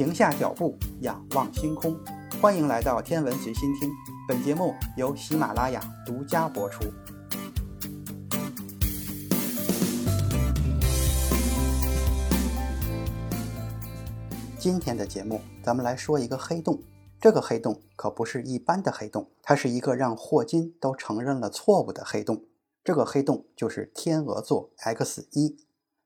停下脚步，仰望星空。欢迎来到天文随心听，本节目由喜马拉雅独家播出。今天的节目，咱们来说一个黑洞。这个黑洞可不是一般的黑洞，它是一个让霍金都承认了错误的黑洞。这个黑洞就是天鹅座 X 一。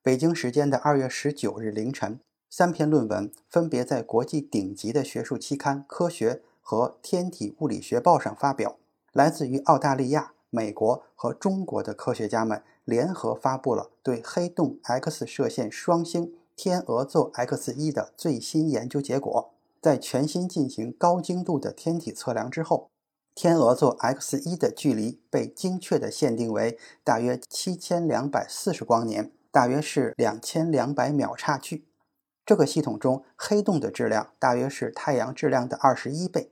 北京时间的二月十九日凌晨，三篇论文分别在国际顶级的学术期刊《科学》和《天体物理学报》上发表。来自于澳大利亚、美国和中国的科学家们联合发布了对黑洞 X 射线双星。天鹅座 X 一的最新研究结果，在全新进行高精度的天体测量之后，天鹅座 X 一的距离被精确地限定为大约七千两百四十光年，大约是两千两百秒差距。这个系统中黑洞的质量大约是太阳质量的二十一倍，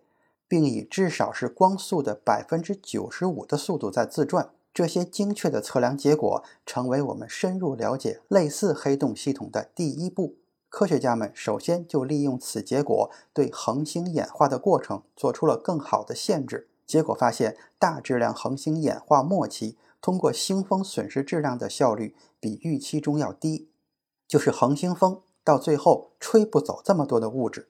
并以至少是光速的百分之九十五的速度在自转。这些精确的测量结果，成为我们深入了解类似黑洞系统的第一步。科学家们首先就利用此结果，对恒星演化的过程做出了更好的限制。结果发现，大质量恒星演化末期通过星风损失质量的效率比预期中要低，就是恒星风到最后吹不走这么多的物质。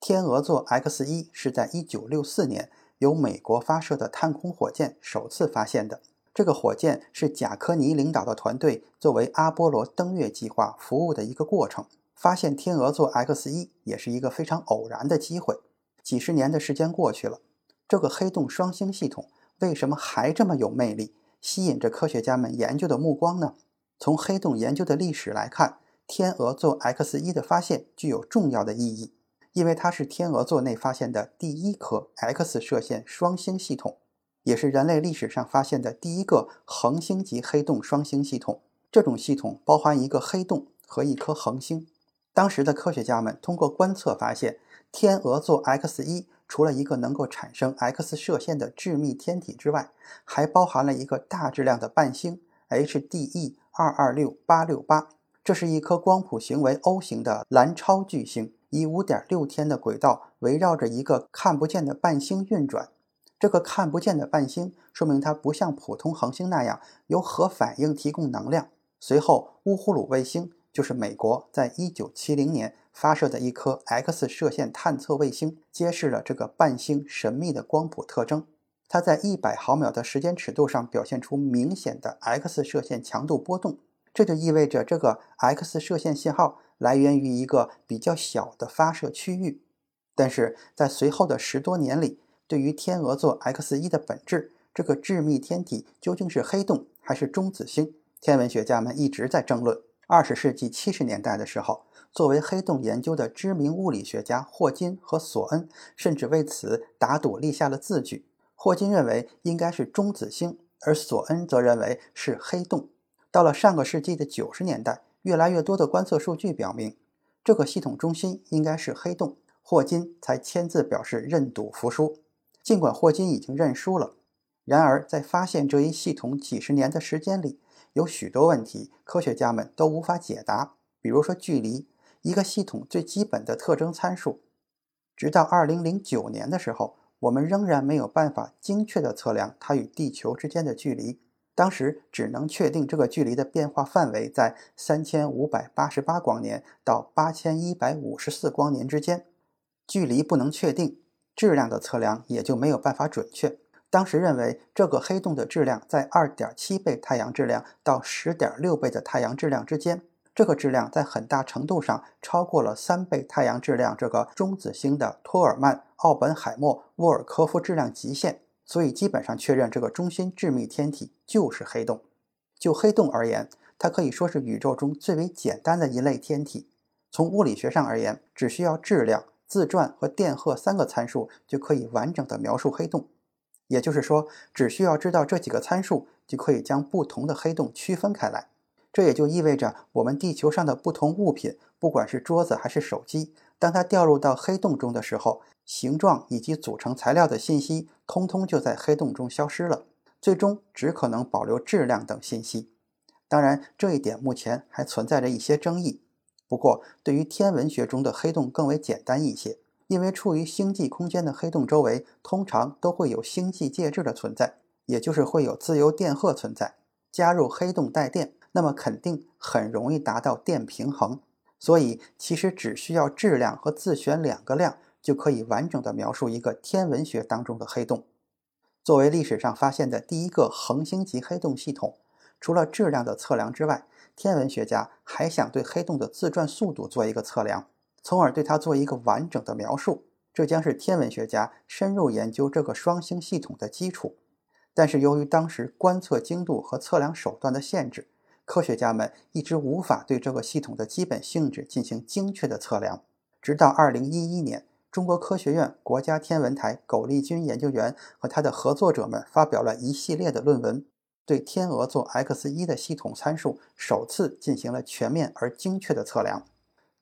天鹅座 X 一是在1964年由美国发射的探空火箭首次发现的。这个火箭是贾科尼领导的团队作为阿波罗登月计划服务的一个过程。发现天鹅座 X 一也是一个非常偶然的机会。几十年的时间过去了，这个黑洞双星系统为什么还这么有魅力，吸引着科学家们研究的目光呢？从黑洞研究的历史来看，天鹅座 X 一的发现具有重要的意义，因为它是天鹅座内发现的第一颗 X 射线双星系统。也是人类历史上发现的第一个恒星级黑洞双星系统。这种系统包含一个黑洞和一颗恒星。当时的科学家们通过观测发现，天鹅座 X 一除了一个能够产生 X 射线的致密天体之外，还包含了一个大质量的伴星 HDE 二二六八六八。这是一颗光谱型为 O 型的蓝超巨星，以五点六天的轨道围绕着一个看不见的伴星运转。这个看不见的伴星，说明它不像普通恒星那样由核反应提供能量。随后，乌呼鲁卫星就是美国在一九七零年发射的一颗 X 射线探测卫星，揭示了这个伴星神秘的光谱特征。它在一百毫秒的时间尺度上表现出明显的 X 射线强度波动，这就意味着这个 X 射线信号来源于一个比较小的发射区域。但是在随后的十多年里，对于天鹅座 X 一的本质，这个致密天体究竟是黑洞还是中子星？天文学家们一直在争论。二十世纪七十年代的时候，作为黑洞研究的知名物理学家霍金和索恩，甚至为此打赌立下了字据。霍金认为应该是中子星，而索恩则认为是黑洞。到了上个世纪的九十年代，越来越多的观测数据表明，这个系统中心应该是黑洞，霍金才签字表示认赌服输。尽管霍金已经认输了，然而在发现这一系统几十年的时间里，有许多问题科学家们都无法解答。比如说距离，一个系统最基本的特征参数，直到2009年的时候，我们仍然没有办法精确地测量它与地球之间的距离。当时只能确定这个距离的变化范围在3588光年到8154光年之间，距离不能确定。质量的测量也就没有办法准确。当时认为这个黑洞的质量在2.7倍太阳质量到10.6倍的太阳质量之间，这个质量在很大程度上超过了3倍太阳质量这个中子星的托尔曼、奥本海默、沃尔科夫质量极限，所以基本上确认这个中心致密天体就是黑洞。就黑洞而言，它可以说是宇宙中最为简单的一类天体。从物理学上而言，只需要质量。自转和电荷三个参数就可以完整的描述黑洞，也就是说，只需要知道这几个参数，就可以将不同的黑洞区分开来。这也就意味着，我们地球上的不同物品，不管是桌子还是手机，当它掉入到黑洞中的时候，形状以及组成材料的信息，通通就在黑洞中消失了，最终只可能保留质量等信息。当然，这一点目前还存在着一些争议。不过，对于天文学中的黑洞更为简单一些，因为处于星际空间的黑洞周围通常都会有星际介质的存在，也就是会有自由电荷存在。加入黑洞带电，那么肯定很容易达到电平衡。所以，其实只需要质量和自旋两个量，就可以完整的描述一个天文学当中的黑洞。作为历史上发现的第一个恒星级黑洞系统，除了质量的测量之外，天文学家还想对黑洞的自转速度做一个测量，从而对它做一个完整的描述。这将是天文学家深入研究这个双星系统的基础。但是，由于当时观测精度和测量手段的限制，科学家们一直无法对这个系统的基本性质进行精确的测量。直到2011年。中国科学院国家天文台苟利军研究员和他的合作者们发表了一系列的论文，对天鹅座 X1 的系统参数首次进行了全面而精确的测量。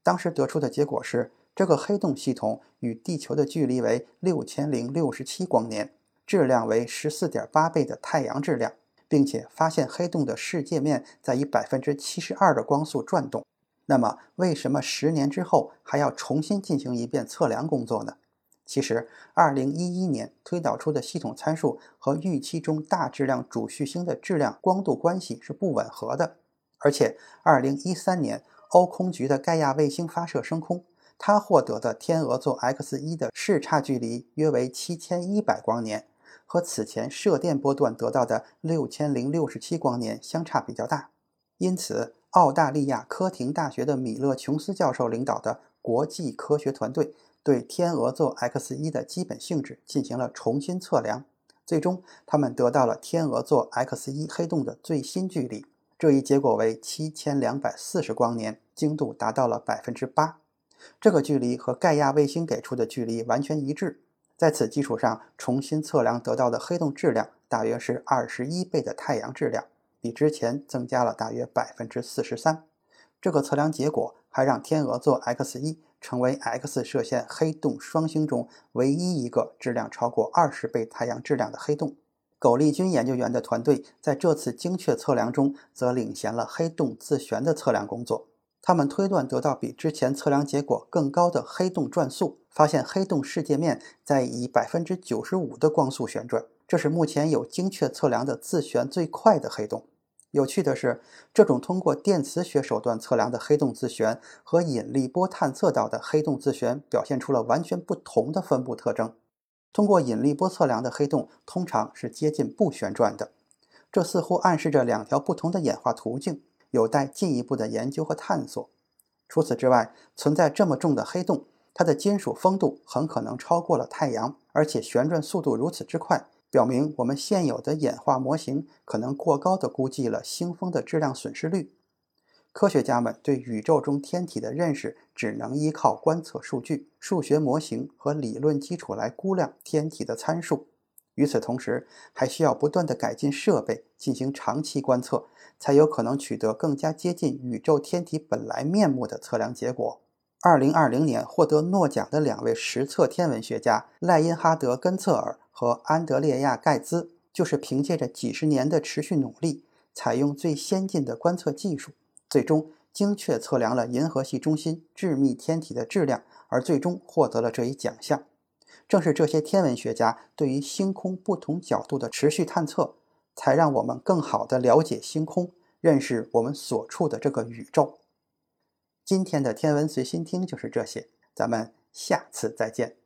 当时得出的结果是，这个黑洞系统与地球的距离为六千零六十七光年，质量为十四点八倍的太阳质量，并且发现黑洞的视界面在以百分之七十二的光速转动。那么，为什么十年之后还要重新进行一遍测量工作呢？其实，二零一一年推导出的系统参数和预期中大质量主序星的质量光度关系是不吻合的。而且，二零一三年欧空局的盖亚卫星发射升空，它获得的天鹅座 X 一的视差距离约为七千一百光年，和此前射电波段得到的六千零六十七光年相差比较大，因此。澳大利亚科廷大学的米勒琼斯教授领导的国际科学团队对天鹅座 X1 的基本性质进行了重新测量，最终他们得到了天鹅座 X1 黑洞的最新距离，这一结果为七千两百四十光年，精度达到了百分之八。这个距离和盖亚卫星给出的距离完全一致。在此基础上重新测量得到的黑洞质量大约是二十一倍的太阳质量。比之前增加了大约百分之四十三。这个测量结果还让天鹅座 X1 成为 X 射线黑洞双星中唯一一个质量超过二十倍太阳质量的黑洞。苟利军研究员的团队在这次精确测量中则领衔了黑洞自旋的测量工作。他们推断得到比之前测量结果更高的黑洞转速，发现黑洞视界面在以百分之九十五的光速旋转。这是目前有精确测量的自旋最快的黑洞。有趣的是，这种通过电磁学手段测量的黑洞自旋和引力波探测到的黑洞自旋表现出了完全不同的分布特征。通过引力波测量的黑洞通常是接近不旋转的，这似乎暗示着两条不同的演化途径，有待进一步的研究和探索。除此之外，存在这么重的黑洞，它的金属丰度很可能超过了太阳，而且旋转速度如此之快。表明我们现有的演化模型可能过高的估计了星风的质量损失率。科学家们对宇宙中天体的认识只能依靠观测数据、数学模型和理论基础来估量天体的参数。与此同时，还需要不断的改进设备，进行长期观测，才有可能取得更加接近宇宙天体本来面目的测量结果。二零二零年获得诺奖的两位实测天文学家赖因哈德·根策尔。和安德烈亚·盖兹就是凭借着几十年的持续努力，采用最先进的观测技术，最终精确测量了银河系中心致密天体的质量，而最终获得了这一奖项。正是这些天文学家对于星空不同角度的持续探测，才让我们更好地了解星空，认识我们所处的这个宇宙。今天的天文随心听就是这些，咱们下次再见。